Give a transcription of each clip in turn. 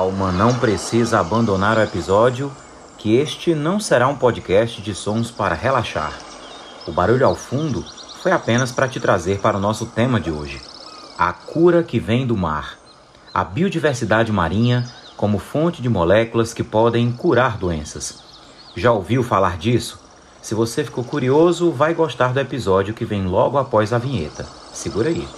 Calma, não precisa abandonar o episódio, que este não será um podcast de sons para relaxar. O barulho ao fundo foi apenas para te trazer para o nosso tema de hoje: a cura que vem do mar. A biodiversidade marinha como fonte de moléculas que podem curar doenças. Já ouviu falar disso? Se você ficou curioso, vai gostar do episódio que vem logo após a vinheta. Segura aí.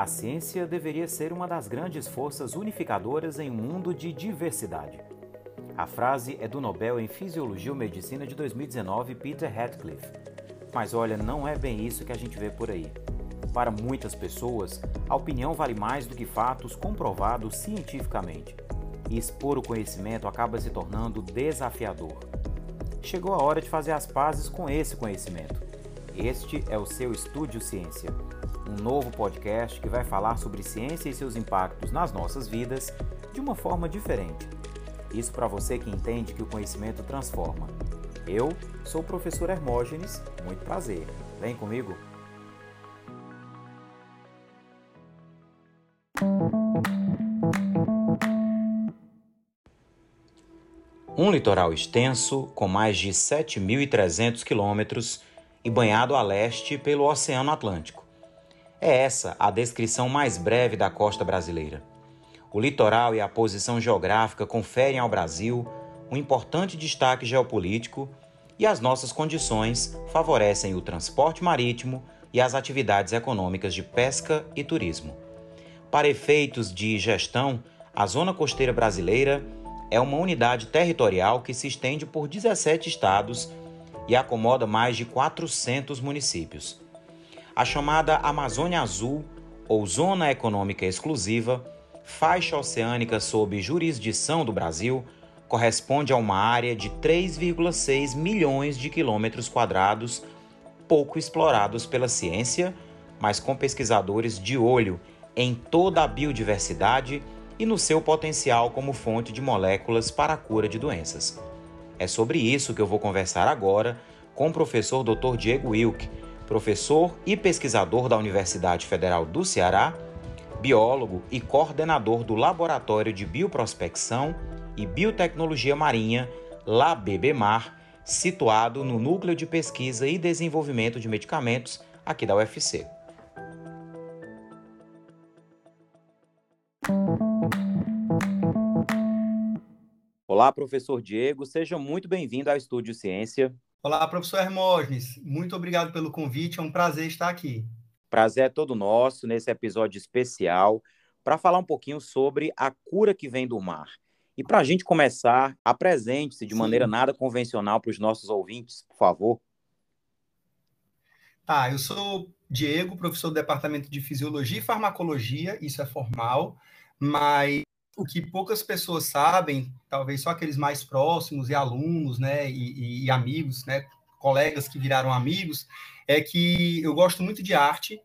A ciência deveria ser uma das grandes forças unificadoras em um mundo de diversidade. A frase é do Nobel em Fisiologia ou Medicina de 2019, Peter Radcliffe. Mas olha, não é bem isso que a gente vê por aí. Para muitas pessoas, a opinião vale mais do que fatos comprovados cientificamente. E expor o conhecimento acaba se tornando desafiador. Chegou a hora de fazer as pazes com esse conhecimento. Este é o seu Estúdio Ciência um novo podcast que vai falar sobre ciência e seus impactos nas nossas vidas de uma forma diferente. Isso para você que entende que o conhecimento transforma. Eu sou o professor Hermógenes, muito prazer. Vem comigo. Um litoral extenso, com mais de 7.300 quilômetros e banhado a leste pelo Oceano Atlântico. É essa a descrição mais breve da costa brasileira. O litoral e a posição geográfica conferem ao Brasil um importante destaque geopolítico e as nossas condições favorecem o transporte marítimo e as atividades econômicas de pesca e turismo. Para efeitos de gestão, a Zona Costeira Brasileira é uma unidade territorial que se estende por 17 estados e acomoda mais de 400 municípios. A chamada Amazônia Azul, ou Zona Econômica Exclusiva, faixa oceânica sob jurisdição do Brasil, corresponde a uma área de 3,6 milhões de quilômetros quadrados, pouco explorados pela ciência, mas com pesquisadores de olho em toda a biodiversidade e no seu potencial como fonte de moléculas para a cura de doenças. É sobre isso que eu vou conversar agora com o professor Dr. Diego Wilk, professor e pesquisador da Universidade Federal do Ceará, biólogo e coordenador do Laboratório de Bioprospecção e Biotecnologia Marinha, LabBMar, situado no Núcleo de Pesquisa e Desenvolvimento de Medicamentos aqui da UFC. Olá, professor Diego, seja muito bem-vindo ao Estúdio Ciência. Olá, professor Hermógenes. Muito obrigado pelo convite. É um prazer estar aqui. Prazer é todo nosso nesse episódio especial para falar um pouquinho sobre a cura que vem do mar. E para a gente começar, apresente-se de Sim. maneira nada convencional para os nossos ouvintes, por favor. Tá, eu sou Diego, professor do Departamento de Fisiologia e Farmacologia, isso é formal, mas o que poucas pessoas sabem, talvez só aqueles mais próximos e alunos, né, e, e, amigos, né, colegas que viraram amigos, é que eu gosto muito de arte,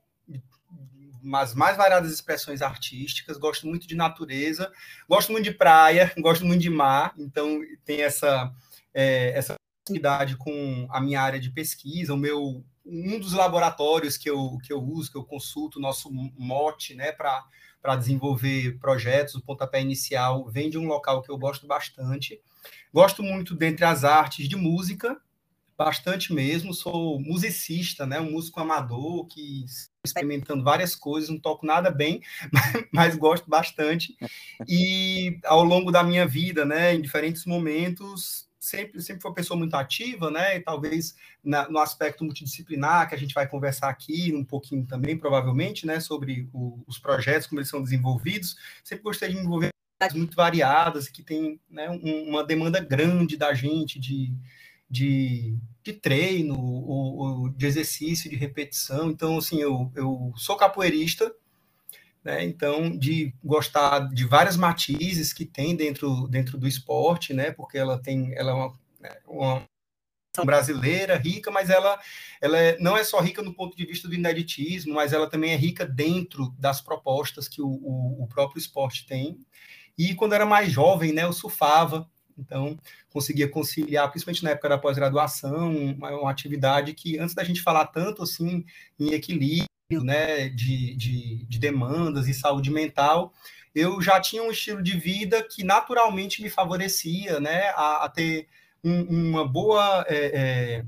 as mais variadas expressões artísticas, gosto muito de natureza, gosto muito de praia, gosto muito de mar, então tem essa é, essa proximidade com a minha área de pesquisa, o meu um dos laboratórios que eu, que eu uso, que eu consulto, nosso mote, né, para desenvolver projetos, o pontapé inicial vem de um local que eu gosto bastante. Gosto muito, dentre as artes, de música, bastante mesmo. Sou musicista, né? um músico amador que experimentando várias coisas, não toco nada bem, mas, mas, gosto bastante. E ao longo da minha vida, né, em diferentes momentos, sempre, sempre foi uma pessoa muito ativa, né? E talvez na, no aspecto multidisciplinar, que a gente vai conversar aqui um pouquinho também, provavelmente, né? Sobre o, os projetos, como eles são desenvolvidos. Sempre gostei de me envolver muito variadas, que tem né, um, uma demanda grande da gente de, de, de treino, ou, ou de exercício, de repetição. Então, assim, eu, eu sou capoeirista, né? Então, de gostar de várias matizes que tem dentro, dentro do esporte, né? Porque ela tem, ela é uma, né, uma brasileira rica, mas ela, ela é, não é só rica no ponto de vista do ineditismo, mas ela também é rica dentro das propostas que o, o, o próprio esporte tem. E quando era mais jovem, né, eu surfava, Então, conseguia conciliar, principalmente na época da pós-graduação, uma, uma, atividade que, antes da gente falar tanto assim em equilíbrio, né, de, de, de demandas e saúde mental, eu já tinha um estilo de vida que naturalmente me favorecia, né, a, a ter um, uma boa é, é,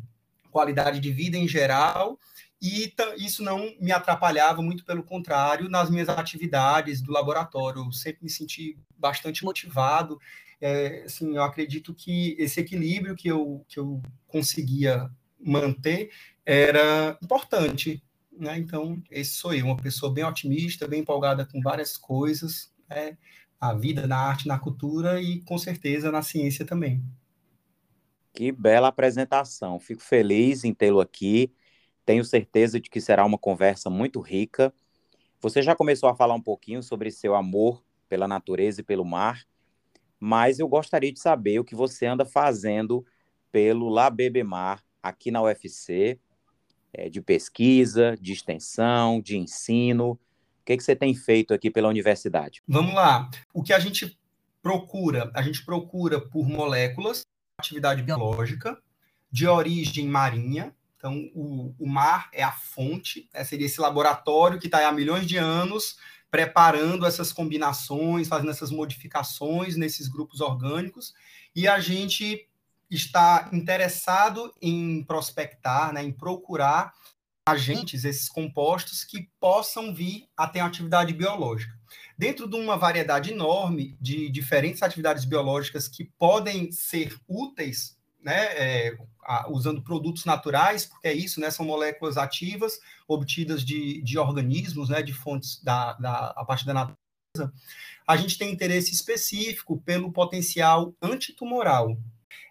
qualidade de vida em geral, e isso não me atrapalhava, muito pelo contrário, nas minhas atividades do laboratório. Eu sempre me senti bastante motivado. É, assim, eu acredito que esse equilíbrio que eu, que eu conseguia manter era importante. Né? Então, esse sou eu, uma pessoa bem otimista, bem empolgada com várias coisas, né? a vida na arte, na cultura e, com certeza, na ciência também. Que bela apresentação. Fico feliz em tê-lo aqui. Tenho certeza de que será uma conversa muito rica. Você já começou a falar um pouquinho sobre seu amor pela natureza e pelo mar, mas eu gostaria de saber o que você anda fazendo pelo LabBBMar aqui na UFC, é, de pesquisa, de extensão, de ensino. O que, que você tem feito aqui pela universidade? Vamos lá. O que a gente procura? A gente procura por moléculas atividade biológica de origem marinha. Então, o, o mar é a fonte, né? seria esse laboratório que está há milhões de anos preparando essas combinações, fazendo essas modificações nesses grupos orgânicos, e a gente está interessado em prospectar, né, em procurar agentes, esses compostos que possam vir a ter atividade biológica. Dentro de uma variedade enorme de diferentes atividades biológicas que podem ser úteis, né, é, usando produtos naturais, porque é isso, né, são moléculas ativas obtidas de, de organismos, né, de fontes da, da a partir da natureza, a gente tem interesse específico pelo potencial antitumoral,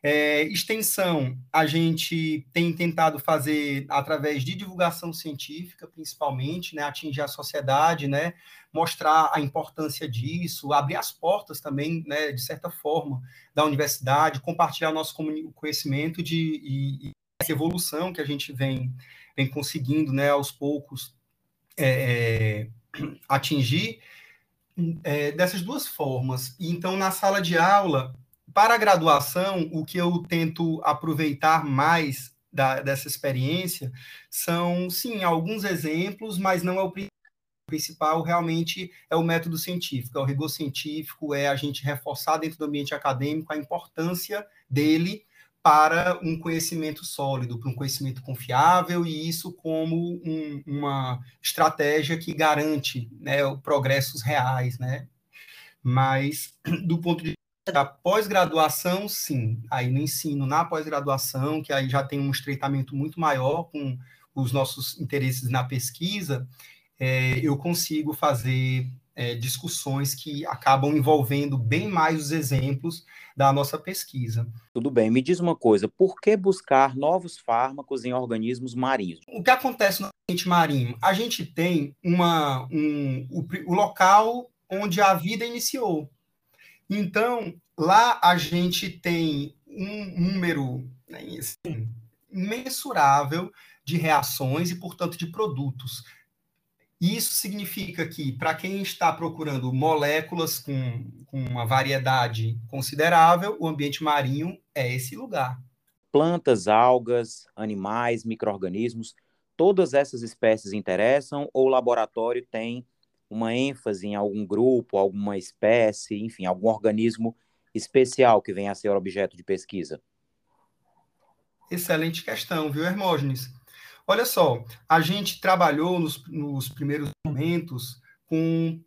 é, extensão, a gente tem tentado fazer através de divulgação científica, principalmente, né, atingir a sociedade, né, mostrar a importância disso, abrir as portas também, né, de certa forma, da universidade, compartilhar nosso conhecimento de e, e essa evolução que a gente vem, vem conseguindo, né, aos poucos é, é atingir é, dessas duas formas. Então, na sala de aula, para a graduação, o que eu tento aproveitar mais da, dessa experiência são, sim, alguns exemplos, mas não é o principal realmente é o método científico, é o rigor científico, é a gente reforçar dentro do ambiente acadêmico a importância dele para um conhecimento sólido, para um conhecimento confiável, e isso como um, uma estratégia que garante né, progressos reais, né? Mas, do ponto de da pós-graduação, sim. Aí no ensino, na pós-graduação, que aí já tem um estreitamento muito maior com os nossos interesses na pesquisa, é, eu consigo fazer é, discussões que acabam envolvendo bem mais os exemplos da nossa pesquisa. Tudo bem, me diz uma coisa, por que buscar novos fármacos em organismos marinhos? O que acontece no ambiente marinho? A gente tem uma, um, o, o local onde a vida iniciou. Então, lá a gente tem um número né, assim, de reações e, portanto, de produtos. Isso significa que, para quem está procurando moléculas com, com uma variedade considerável, o ambiente marinho é esse lugar. Plantas, algas, animais, micro-organismos, todas essas espécies interessam ou o laboratório tem uma ênfase em algum grupo, alguma espécie, enfim, algum organismo especial que venha a ser objeto de pesquisa? Excelente questão, viu, Hermógenes? Olha só, a gente trabalhou nos, nos primeiros momentos com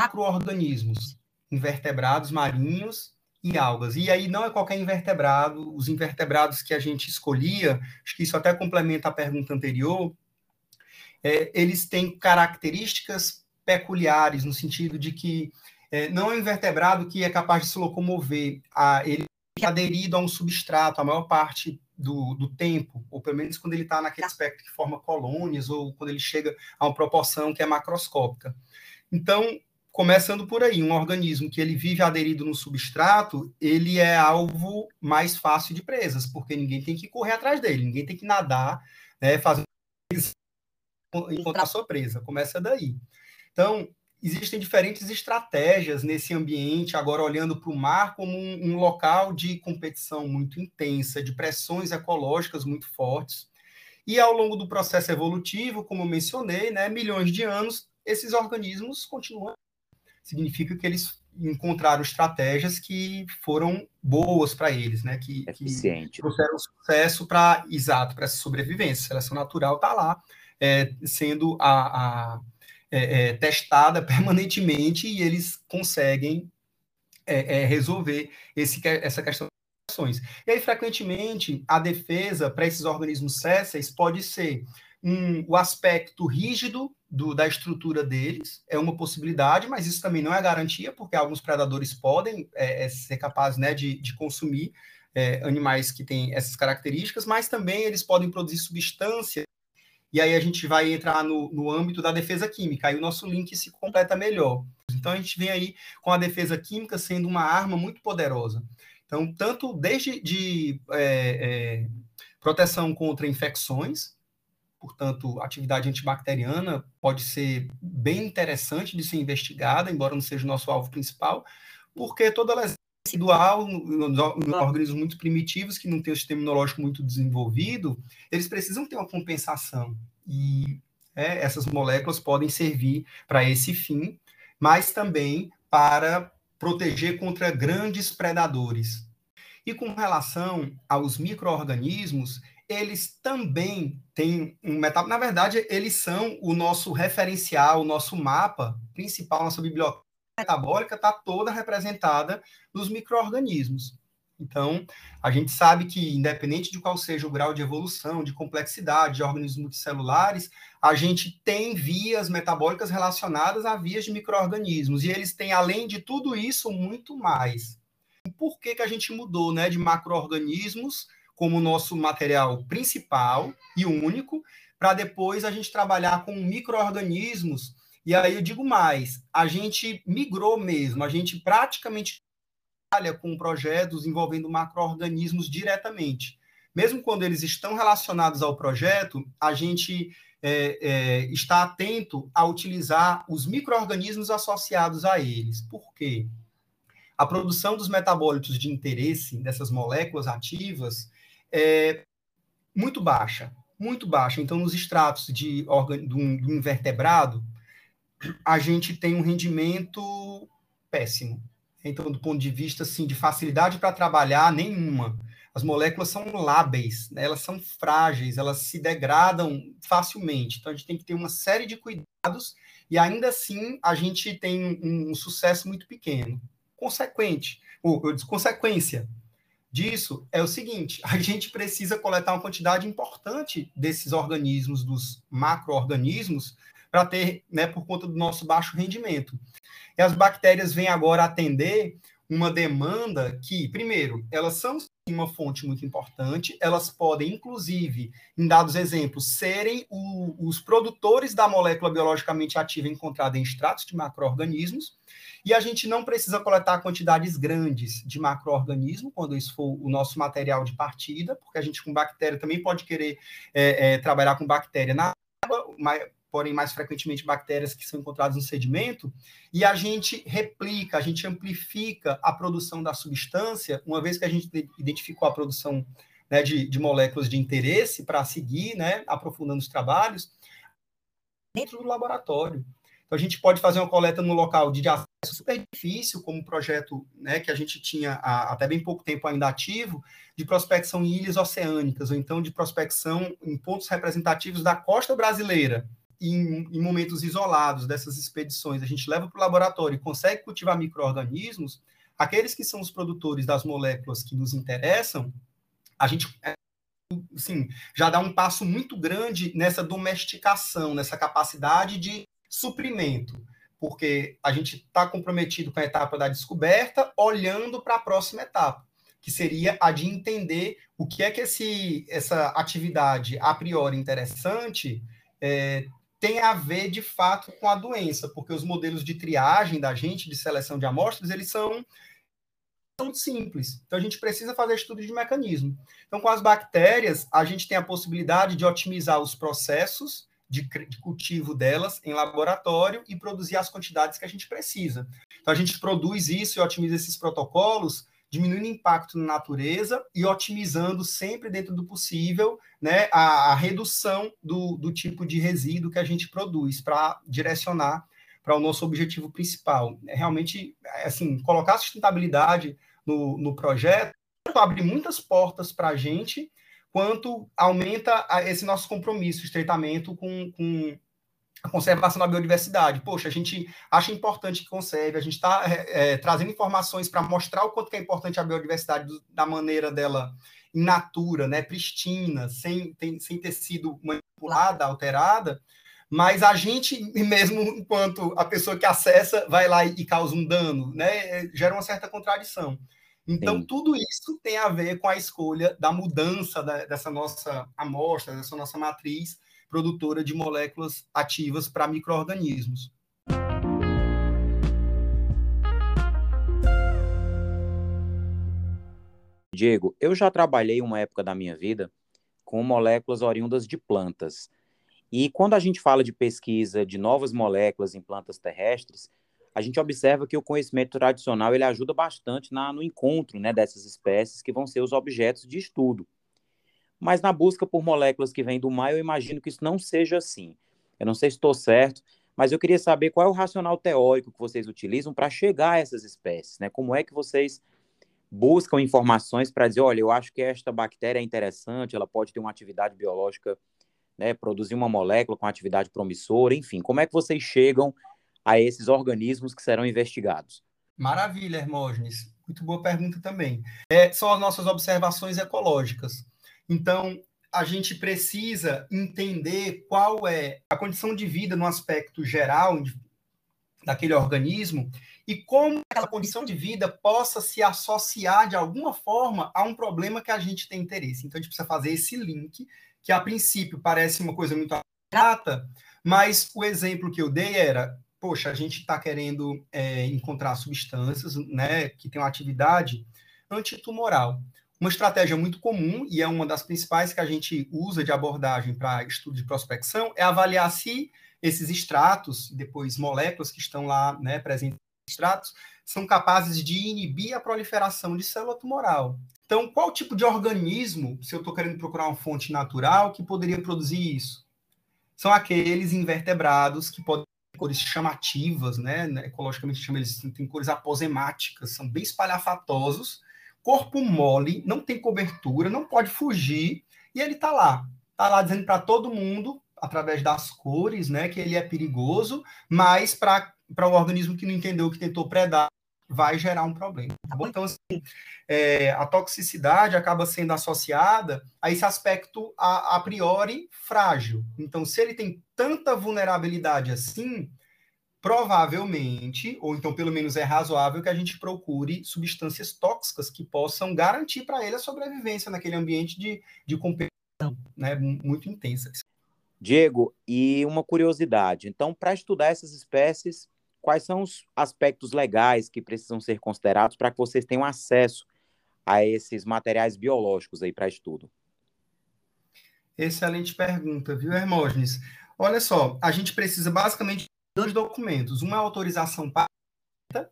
macroorganismos, invertebrados marinhos e algas. E aí não é qualquer invertebrado, os invertebrados que a gente escolhia, acho que isso até complementa a pergunta anterior, é, eles têm características peculiares, no sentido de que é, não é um invertebrado que é capaz de se locomover, a, ele é aderido a um substrato a maior parte do, do tempo, ou pelo menos quando ele está naquele aspecto que forma colônias, ou quando ele chega a uma proporção que é macroscópica. Então, começando por aí, um organismo que ele vive aderido no substrato, ele é alvo mais fácil de presas, porque ninguém tem que correr atrás dele, ninguém tem que nadar, né, fazer encontrar sua presa. Começa daí. Então, existem diferentes estratégias nesse ambiente, agora olhando para o mar como um, um, local de competição muito intensa, de pressões ecológicas muito fortes. E ao longo do processo evolutivo, como eu mencionei, né, milhões de anos, esses organismos continuam. Significa que eles encontraram estratégias que foram boas para eles, né? Que, Eficiente. que trouxeram sucesso para, exato, para essa sobrevivência. A seleção natural está lá, é, sendo a, a é, é, testada permanentemente e eles conseguem é, é, resolver esse, essa questão e aí, frequentemente, a defesa para esses organismos césseis pode ser um, o aspecto rígido do, da estrutura deles, é uma possibilidade, mas isso também não é garantia, porque alguns predadores podem é, ser capazes né, de, de consumir é, animais que têm essas características, mas também eles podem produzir substância, e aí a gente vai entrar no, no âmbito da defesa química, aí o nosso link se completa melhor. Então a gente vem aí com a defesa química sendo uma arma muito poderosa. Então, tanto desde de é, é, proteção contra infecções, portanto, atividade antibacteriana pode ser bem interessante de ser investigada, embora não seja o nosso alvo principal, porque toda lesão residual nos organismos muito primitivos, que não têm o sistema imunológico muito desenvolvido, eles precisam ter uma compensação. E é, essas moléculas podem servir para esse fim, mas também para proteger contra grandes predadores. E com relação aos micro-organismos, eles também têm um metal. Na verdade, eles são o nosso referencial, o nosso mapa principal, nossa biblioteca metabólica está toda representada nos micro-organismos. Então, a gente sabe que, independente de qual seja o grau de evolução, de complexidade de organismos multicelulares, a gente tem vias metabólicas relacionadas a vias de micro-organismos. E eles têm, além de tudo isso, muito mais. Por que, que a gente mudou né, de macro-organismos como nosso material principal e único, para depois a gente trabalhar com micro-organismos. E aí eu digo mais, a gente migrou mesmo, a gente praticamente trabalha com projetos envolvendo macro-organismos diretamente. Mesmo quando eles estão relacionados ao projeto, a gente é, é, está atento a utilizar os micro-organismos associados a eles. Por quê? A produção dos metabólitos de interesse dessas moléculas ativas é muito baixa, muito baixa. Então, nos extratos de do, do invertebrado, a gente tem um rendimento péssimo. Então, do ponto de vista assim, de facilidade para trabalhar, nenhuma. As moléculas são lábeis, né? elas são frágeis, elas se degradam facilmente. Então, a gente tem que ter uma série de cuidados e ainda assim a gente tem um, um sucesso muito pequeno. Consequente, ou, ou consequência, disso é o seguinte: a gente precisa coletar uma quantidade importante desses organismos, dos macro-organismos, para ter, né, por conta do nosso baixo rendimento. E as bactérias vêm agora atender uma demanda que, primeiro, elas são uma fonte muito importante, elas podem, inclusive, em dados exemplos, serem o, os produtores da molécula biologicamente ativa encontrada em extratos de macro-organismos, e a gente não precisa coletar quantidades grandes de macro-organismo, quando isso for o nosso material de partida, porque a gente com bactéria também pode querer é, é, trabalhar com bactéria na água, porém mais frequentemente bactérias que são encontradas no sedimento, e a gente replica, a gente amplifica a produção da substância, uma vez que a gente identificou a produção né, de, de moléculas de interesse para seguir, né, aprofundando os trabalhos, dentro do laboratório. Então, a gente pode fazer uma coleta no local de acesso super difícil, como um projeto né, que a gente tinha há, até bem pouco tempo ainda ativo, de prospecção em ilhas oceânicas, ou então de prospecção em pontos representativos da costa brasileira, em, em momentos isolados dessas expedições. A gente leva para o laboratório e consegue cultivar micro-organismos, aqueles que são os produtores das moléculas que nos interessam, a gente assim, já dá um passo muito grande nessa domesticação, nessa capacidade de suprimento, porque a gente está comprometido com a etapa da descoberta, olhando para a próxima etapa, que seria a de entender o que é que esse, essa atividade a priori interessante é, tem a ver de fato com a doença, porque os modelos de triagem da gente, de seleção de amostras, eles são muito simples. Então a gente precisa fazer estudo de mecanismo. Então com as bactérias, a gente tem a possibilidade de otimizar os processos de, de, cultivo delas em laboratório e produzir as quantidades que a gente precisa. Então, a gente produz isso e otimiza esses protocolos, diminuindo o impacto na natureza e otimizando sempre dentro do possível né, a, a redução do, do tipo de resíduo que a gente produz para direcionar para o nosso objetivo principal. É realmente, assim, colocar a sustentabilidade no, no projeto abre muitas portas para a gente, quanto aumenta esse nosso compromisso, estreitamento com, com a conservação da biodiversidade. Poxa, a gente acha importante que conserve, a gente está é, é, trazendo informações para mostrar o quanto é importante a biodiversidade do, da maneira dela in natura, né, pristina, sem, tem, sem ter sido manipulada, alterada, mas a gente, mesmo enquanto a pessoa que acessa vai lá e, e causa um dano, né, gera uma certa contradição. Então, Sim. tudo isso tem a ver com a escolha da mudança da, dessa nossa amostra, dessa nossa matriz produtora de moléculas ativas para micro-organismos. Diego, eu já trabalhei uma época da minha vida com moléculas oriundas de plantas. E quando a gente fala de pesquisa de novas moléculas em plantas terrestres, a gente observa que o conhecimento tradicional ele ajuda bastante na, no encontro né, dessas espécies que vão ser os objetos de estudo. Mas na busca por moléculas que vêm do mar, eu imagino que isso não seja assim. Eu não sei se estou certo, mas eu queria saber qual é o racional teórico que vocês utilizam para chegar a essas espécies, né? Como é que vocês buscam informações para dizer, olha, eu acho que esta bactéria é interessante, ela pode ter uma atividade biológica, né, produzir uma molécula com atividade promissora, enfim, como é que vocês chegam a esses organismos que serão investigados? Maravilha, Hermógenes. Muito boa pergunta também. É, são as nossas observações ecológicas. Então, a gente precisa entender qual é a condição de vida no aspecto geral daquele organismo e como aquela condição de vida possa se associar de alguma forma a um problema que a gente tem interesse. Então, a gente precisa fazer esse link, que a princípio parece uma coisa muito abstrata, mas o exemplo que eu dei era poxa, a gente está querendo é, encontrar substâncias né, que têm uma atividade antitumoral. Uma estratégia muito comum, e é uma das principais que a gente usa de abordagem para estudo de prospecção, é avaliar se esses extratos, depois moléculas que estão lá né, presentes nos extratos, são capazes de inibir a proliferação de célula tumoral. Então, qual tipo de organismo, se eu estou querendo procurar uma fonte natural, que poderia produzir isso? São aqueles invertebrados que podem cores chamativas, né? né ecologicamente chama eles tem cores aposemáticas, são bem espalhafatosos, corpo mole, não tem cobertura, não pode fugir, e ele está lá, está lá dizendo para todo mundo através das cores, né, que ele é perigoso, mas para o organismo que não entendeu, que tentou predar, vai gerar um problema. Tá bom? Então, assim, é, a toxicidade acaba sendo associada a esse aspecto a, a, priori frágil. Então, se ele tem tanta vulnerabilidade assim, provavelmente, ou então pelo menos é razoável que a gente procure substâncias tóxicas que possam garantir para ele a sobrevivência naquele ambiente de, de competição né, muito intensa. Diego, e uma curiosidade. Então, para estudar essas espécies, quais são os aspectos legais que precisam ser considerados para que vocês tenham acesso a esses materiais biológicos aí para estudo? Excelente pergunta, viu, Hermógenes? Olha só, a gente precisa basicamente dois documentos. Uma é autorização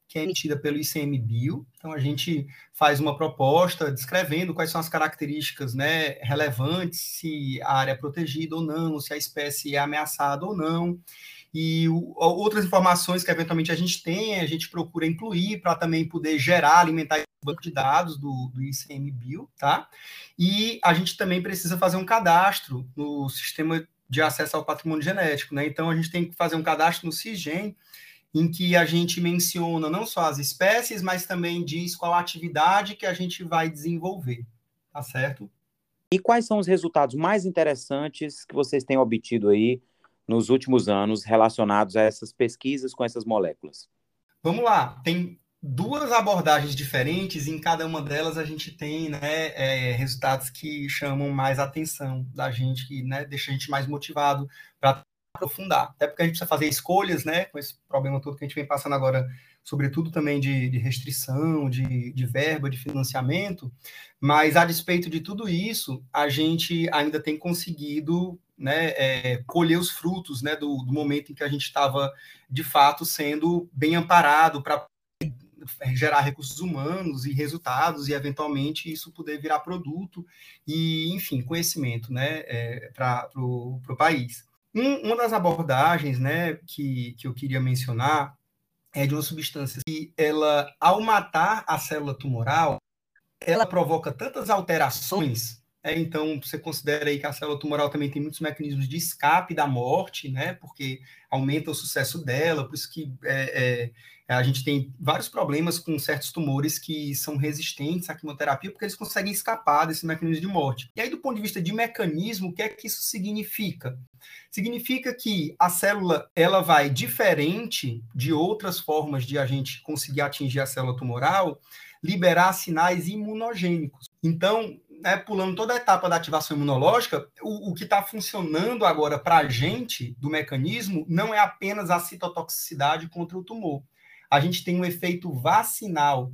que é emitida pelo ICMBio. Então, a gente faz uma proposta descrevendo quais são as características né, relevantes, se a área é protegida ou não, se a espécie é ameaçada ou não e o, outras informações que eventualmente a gente tem, a gente procura incluir para também poder gerar, alimentar o banco de dados do, do ICMBio, tá? E a gente também precisa fazer um cadastro no sistema de acesso ao patrimônio genético, né? Então a gente tem que fazer um cadastro no CISGEN, em que a gente menciona não só as espécies, mas também diz qual a atividade que a gente vai desenvolver, tá certo? E quais são os resultados mais interessantes que vocês têm obtido aí nos últimos anos relacionados a essas pesquisas com essas moléculas? Vamos lá, tem duas abordagens diferentes, e em cada uma delas a gente tem né, é, resultados que chamam mais atenção da gente, que né, deixa a gente mais motivado para aprofundar. Até porque a gente precisa fazer escolhas, né, com esse problema todo que a gente vem passando agora, sobretudo também de, de restrição, de, de verba, de financiamento, mas a despeito de tudo isso, a gente ainda tem conseguido né, é, colher os frutos né, do, do momento em que a gente estava, de fato, sendo bem amparado para gerar recursos humanos e resultados e eventualmente isso poder virar produto e enfim conhecimento né é, para o país um, uma das abordagens né que, que eu queria mencionar é de uma substância que ela ao matar a célula tumoral ela provoca tantas alterações é, então, você considera aí que a célula tumoral também tem muitos mecanismos de escape da morte, né? Porque aumenta o sucesso dela, por isso que é, é, a gente tem vários problemas com certos tumores que são resistentes à quimioterapia, porque eles conseguem escapar desse mecanismo de morte. E aí, do ponto de vista de mecanismo, o que é que isso significa? Significa que a célula ela vai diferente de outras formas de a gente conseguir atingir a célula tumoral, liberar sinais imunogênicos. Então, né, pulando toda a etapa da ativação imunológica, o, o que está funcionando agora para a gente do mecanismo não é apenas a citotoxicidade contra o tumor. A gente tem um efeito vacinal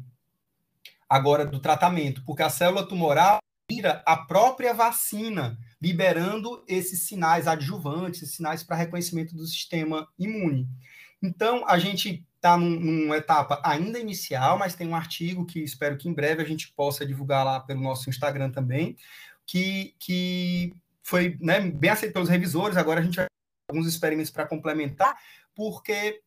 agora do tratamento, porque a célula tumoral vira a própria vacina, liberando esses sinais adjuvantes, esses sinais para reconhecimento do sistema imune. Então, a gente está num, numa etapa ainda inicial, mas tem um artigo que espero que em breve a gente possa divulgar lá pelo nosso Instagram também, que, que foi né, bem aceito pelos revisores. Agora a gente vai alguns experimentos para complementar, porque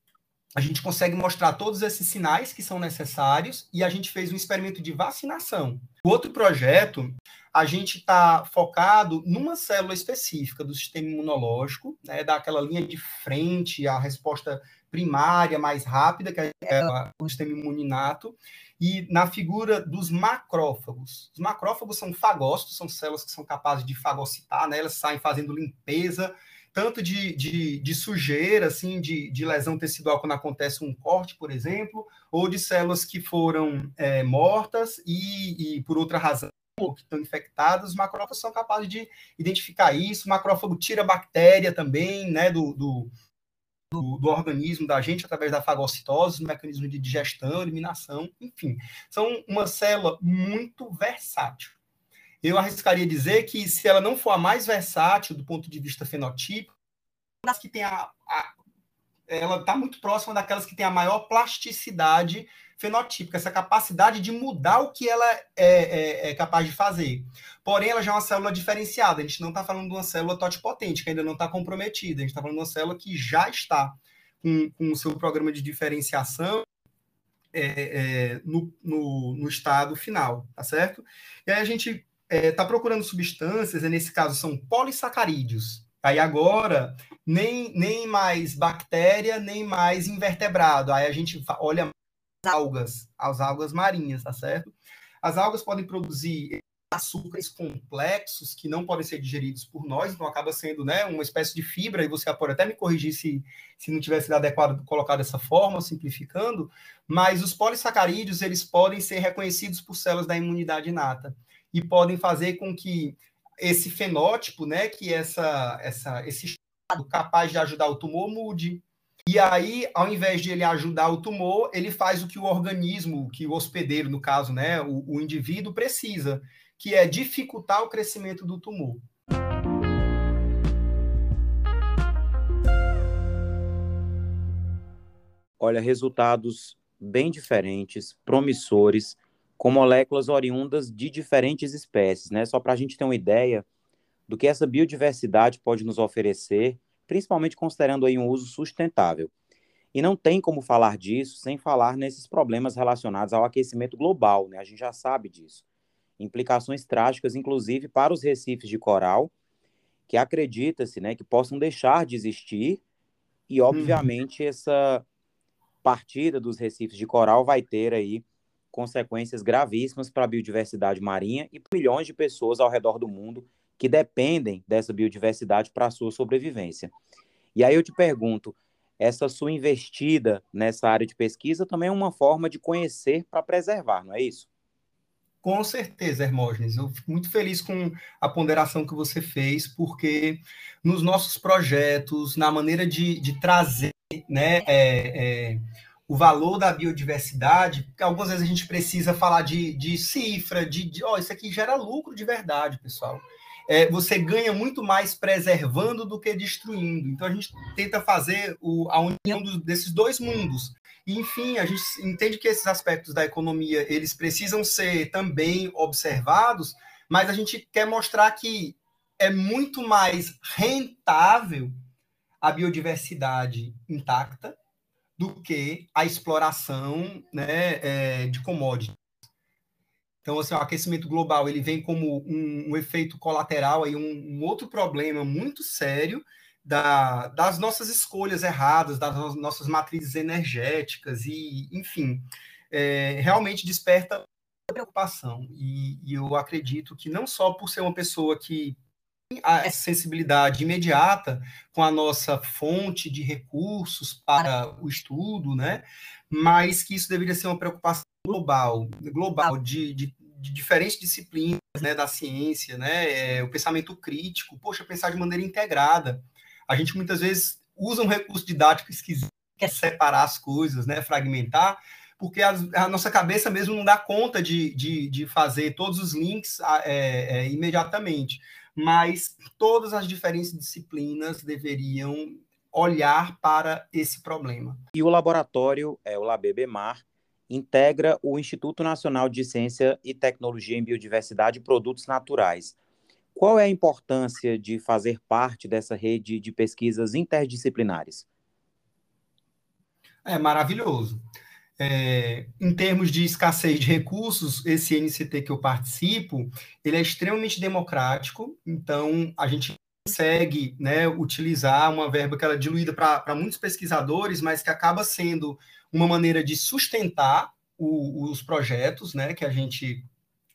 a gente consegue mostrar todos esses sinais que são necessários e a gente fez um experimento de vacinação. O outro projeto, a gente está focado numa célula específica do sistema imunológico, né, daquela linha de frente, a resposta primária mais rápida, que é o sistema imuninato, e na figura dos macrófagos. Os macrófagos são fagócitos, são células que são capazes de fagocitar, né? elas saem fazendo limpeza, tanto de, de, de sujeira, assim, de, de, lesão tecidual quando acontece um corte, por exemplo, ou de células que foram é, mortas e, e, por outra razão, que estão infectadas, os macrófagos são capazes de identificar isso. O macrófago tira bactéria também, né, do, do do, do, organismo da gente através da fagocitose, mecanismo de digestão, eliminação, enfim. São uma célula muito versátil. Eu arriscaria dizer que se ela não for a mais versátil do ponto de vista fenotípico, das que tem a, a ela está muito próxima daquelas que têm a maior plasticidade fenotípica, essa capacidade de mudar o que ela é, é, é capaz de fazer. Porém, ela já é uma célula diferenciada. A gente não está falando de uma célula totipotente, que ainda não está comprometida. A gente está falando de uma célula que já está com, com o seu programa de diferenciação é, é, no, no, no, estado final, tá certo? E aí a gente está é, procurando substâncias, e nesse caso são polissacarídeos. Aí agora, nem, nem mais bactéria, nem mais invertebrado. Aí a gente olha algas, as algas marinhas, tá certo? As algas podem produzir açúcares complexos que não podem ser digeridos por nós, então acaba sendo né, uma espécie de fibra, e você pode até me corrigir se, se não tivesse sido adequado colocar dessa forma, simplificando, mas os polissacarídeos, eles podem ser reconhecidos por células da imunidade inata, e podem fazer com que esse fenótipo, né, que essa, essa, esse estado capaz de ajudar o tumor mude, e aí, ao invés de ele ajudar o tumor, ele faz o que o organismo, que o hospedeiro, no caso, né, o, o indivíduo, precisa, que é dificultar o crescimento do tumor. Olha, resultados bem diferentes, promissores, com moléculas oriundas de diferentes espécies, né? Só para a gente ter uma ideia do que essa biodiversidade pode nos oferecer principalmente considerando aí um uso sustentável. E não tem como falar disso sem falar nesses problemas relacionados ao aquecimento global, né? A gente já sabe disso. Implicações trágicas, inclusive, para os recifes de coral, que acredita-se né, que possam deixar de existir, e, uhum. obviamente, uhum. essa partida dos recifes de coral vai ter aí consequências gravíssimas para a biodiversidade marinha e milhões de pessoas ao redor do mundo que dependem dessa biodiversidade para a sua sobrevivência. E aí eu te pergunto, essa sua investida nessa área de pesquisa também é uma forma de conhecer para preservar, não é isso? Com certeza, Hermógenes. Eu fico muito feliz com a ponderação que você fez, porque nos nossos projetos, na maneira de, de trazer né, é, é, o valor da biodiversidade, porque algumas vezes a gente precisa falar de, de cifra, de, de oh, isso aqui gera lucro de verdade, pessoal é, você ganha muito mais preservando do que destruindo. Então a gente tenta fazer o, a união do, desses dois mundos. E, enfim, a gente entende que esses aspectos da economia eles precisam ser também observados, mas a gente quer mostrar que é muito mais rentável a biodiversidade intacta do que a exploração né, é, de commodities. Então, assim, o aquecimento global ele vem como um, um efeito colateral, aí, um, um, outro problema muito sério da, das nossas escolhas erradas, das nossas matrizes energéticas, e, enfim, é, realmente desperta preocupação. E, e eu acredito que não só por ser uma pessoa que a sensibilidade imediata com a nossa fonte de recursos para o estudo, né? Mas que isso deveria ser uma preocupação global, global de, de, de diferentes disciplinas, né, da ciência, né? É, o pensamento crítico, poxa, pensar de maneira integrada. A gente muitas vezes usa um recurso didático esquisito, quer separar as coisas, né? Fragmentar, porque a, a, nossa cabeça mesmo não dá conta de, de, de fazer todos os links é, é, imediatamente mas todas as diferentes disciplinas deveriam olhar para esse problema. E o laboratório, é, o LabBMar, integra o Instituto Nacional de Ciência e Tecnologia em Biodiversidade e Produtos Naturais. Qual é a importância de fazer parte dessa rede de pesquisas interdisciplinares? É maravilhoso. É, em termos de escassez de recursos, esse NCT que eu participo, ele é extremamente democrático, então a gente consegue né, utilizar uma verba que ela é diluída para muitos pesquisadores, mas que acaba sendo uma maneira de sustentar o, os projetos né, que a gente,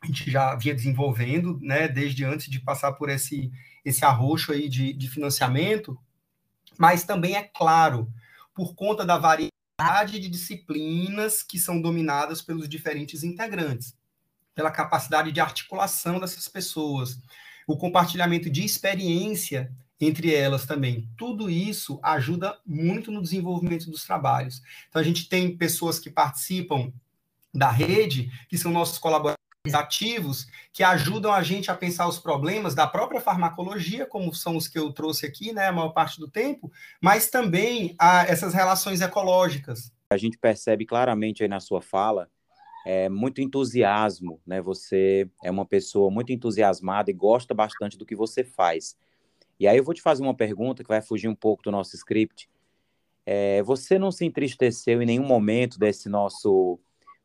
a gente já vinha desenvolvendo, né, desde antes de passar por esse, esse arroxo aí de, de financiamento, mas também é claro, por conta da variedade de disciplinas que são dominadas pelos diferentes integrantes, pela capacidade de articulação dessas pessoas, o compartilhamento de experiência entre elas também. Tudo isso ajuda muito no desenvolvimento dos trabalhos. Então, a gente tem pessoas que participam da rede, que são nossos colaboradores ativos que ajudam a gente a pensar os problemas da própria farmacologia, como são os que eu trouxe aqui, né, a maior parte do tempo, mas também a essas relações ecológicas. A gente percebe claramente aí na sua fala é, muito entusiasmo, né? Você é uma pessoa muito entusiasmada e gosta bastante do que você faz. E aí eu vou te fazer uma pergunta que vai fugir um pouco do nosso script. É, você não se entristeceu em nenhum momento desse nosso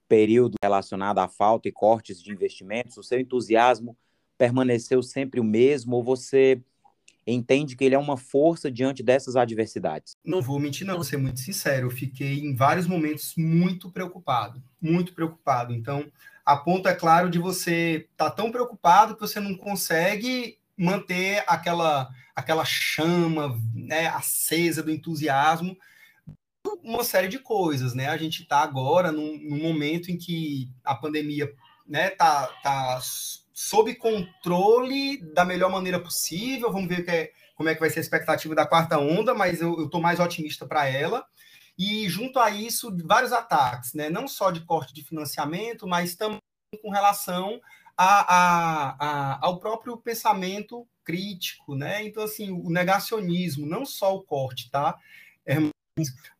período relacionado à falta e cortes de investimentos, o seu entusiasmo permaneceu sempre o mesmo ou você entende que ele é uma força diante dessas adversidades? Não vou mentir, não, vou ser muito sincero. Eu fiquei em vários momentos muito preocupado, muito preocupado. Então, a ponto, é claro, de você estar tá tão preocupado que você não consegue manter aquela, aquela chama né, acesa do entusiasmo uma série de coisas, né? A gente está agora num, num, momento em que a pandemia né, tá, tá sob controle da melhor maneira possível. Vamos ver é, como é que vai ser a expectativa da quarta onda, mas eu estou mais otimista para ela. E junto a isso, vários ataques, né? Não só de corte de financiamento, mas também com relação a, a, a, ao próprio pensamento crítico, né? Então, assim, o negacionismo, não só o corte, tá? É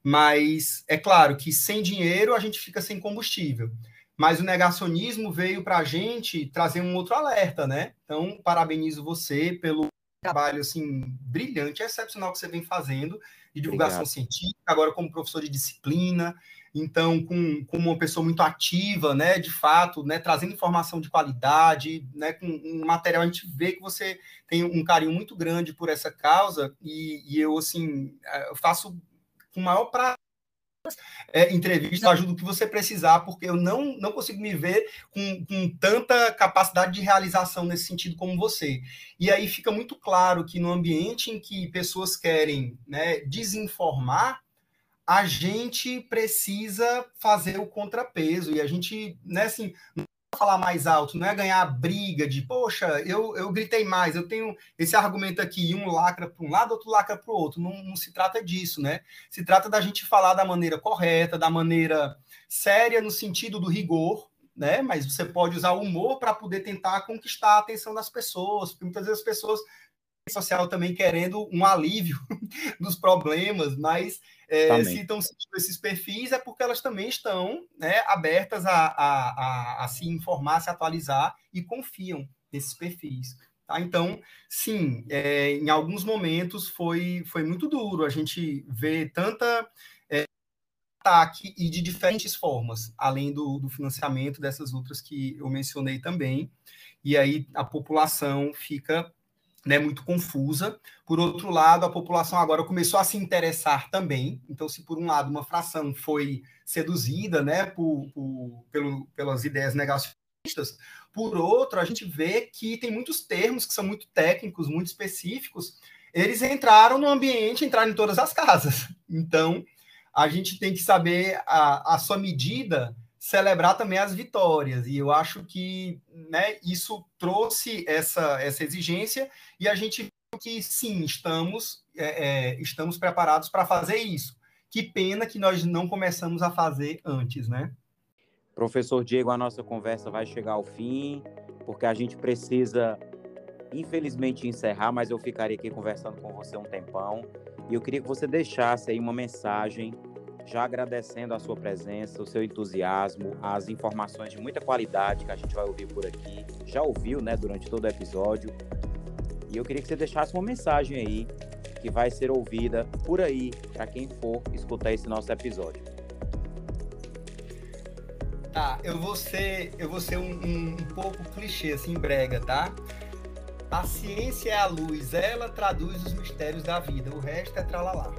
mas é claro que sem dinheiro a gente fica sem combustível. Mas o negacionismo veio para a gente trazer um outro alerta, né? Então, parabenizo você pelo trabalho assim brilhante, excepcional que você vem fazendo de divulgação Obrigado. científica, agora como professor de disciplina, então com, com uma pessoa muito ativa, né, de fato, né, trazendo informação de qualidade, né, com um material a gente vê que você tem um carinho muito grande por essa causa e, e eu assim eu faço com maior prazer é, entrevista, ajuda o que você precisar, porque eu não, não consigo me ver com, com tanta capacidade de realização nesse sentido como você. E aí fica muito claro que no ambiente em que pessoas querem né, desinformar, a gente precisa fazer o contrapeso. E a gente, né, assim, falar mais alto, não é ganhar briga de, poxa, eu, eu gritei mais, eu tenho esse argumento aqui, um lacra para um lado, outro lacra para o outro. Não, não se trata disso, né? Se trata da gente falar da maneira correta, da maneira séria, no sentido do rigor, né? Mas você pode usar o humor para poder tentar conquistar a atenção das pessoas, porque muitas vezes as pessoas social também querendo um alívio dos problemas, mas é, se estão sentindo esses perfis é porque elas também estão né, abertas a, a, a, a, se informar, se atualizar e confiam nesses perfis. Tá? Então, sim, é, em alguns momentos foi, foi muito duro a gente ver tanta é, ataque e de diferentes formas, além do, do financiamento dessas outras que eu mencionei também. E aí a população fica né, muito confusa. Por outro lado, a população agora começou a se interessar também. Então, se por um lado uma fração foi seduzida né, por, por pelo, pelas ideias negacionistas, por outro, a gente vê que tem muitos termos que são muito técnicos, muito específicos. Eles entraram no ambiente, entraram em todas as casas. Então, a gente tem que saber a, a sua medida celebrar também as vitórias. E eu acho que né, isso trouxe essa, essa exigência e a gente viu que sim, estamos, é, é, estamos preparados para fazer isso. Que pena que nós não começamos a fazer antes, né? Professor Diego, a nossa conversa vai chegar ao fim, porque a gente precisa, infelizmente, encerrar, mas eu ficaria aqui conversando com você um tempão. E eu queria que você deixasse aí uma mensagem já agradecendo a sua presença, o seu entusiasmo, as informações de muita qualidade que a gente vai ouvir por aqui. Já ouviu, né, durante todo o episódio. E eu queria que você deixasse uma mensagem aí que vai ser ouvida por aí para quem for escutar esse nosso episódio. Tá, eu vou ser, eu vou ser um, um, um pouco clichê, assim, brega, tá? A ciência é a luz, ela traduz os mistérios da vida, o resto é tralalá.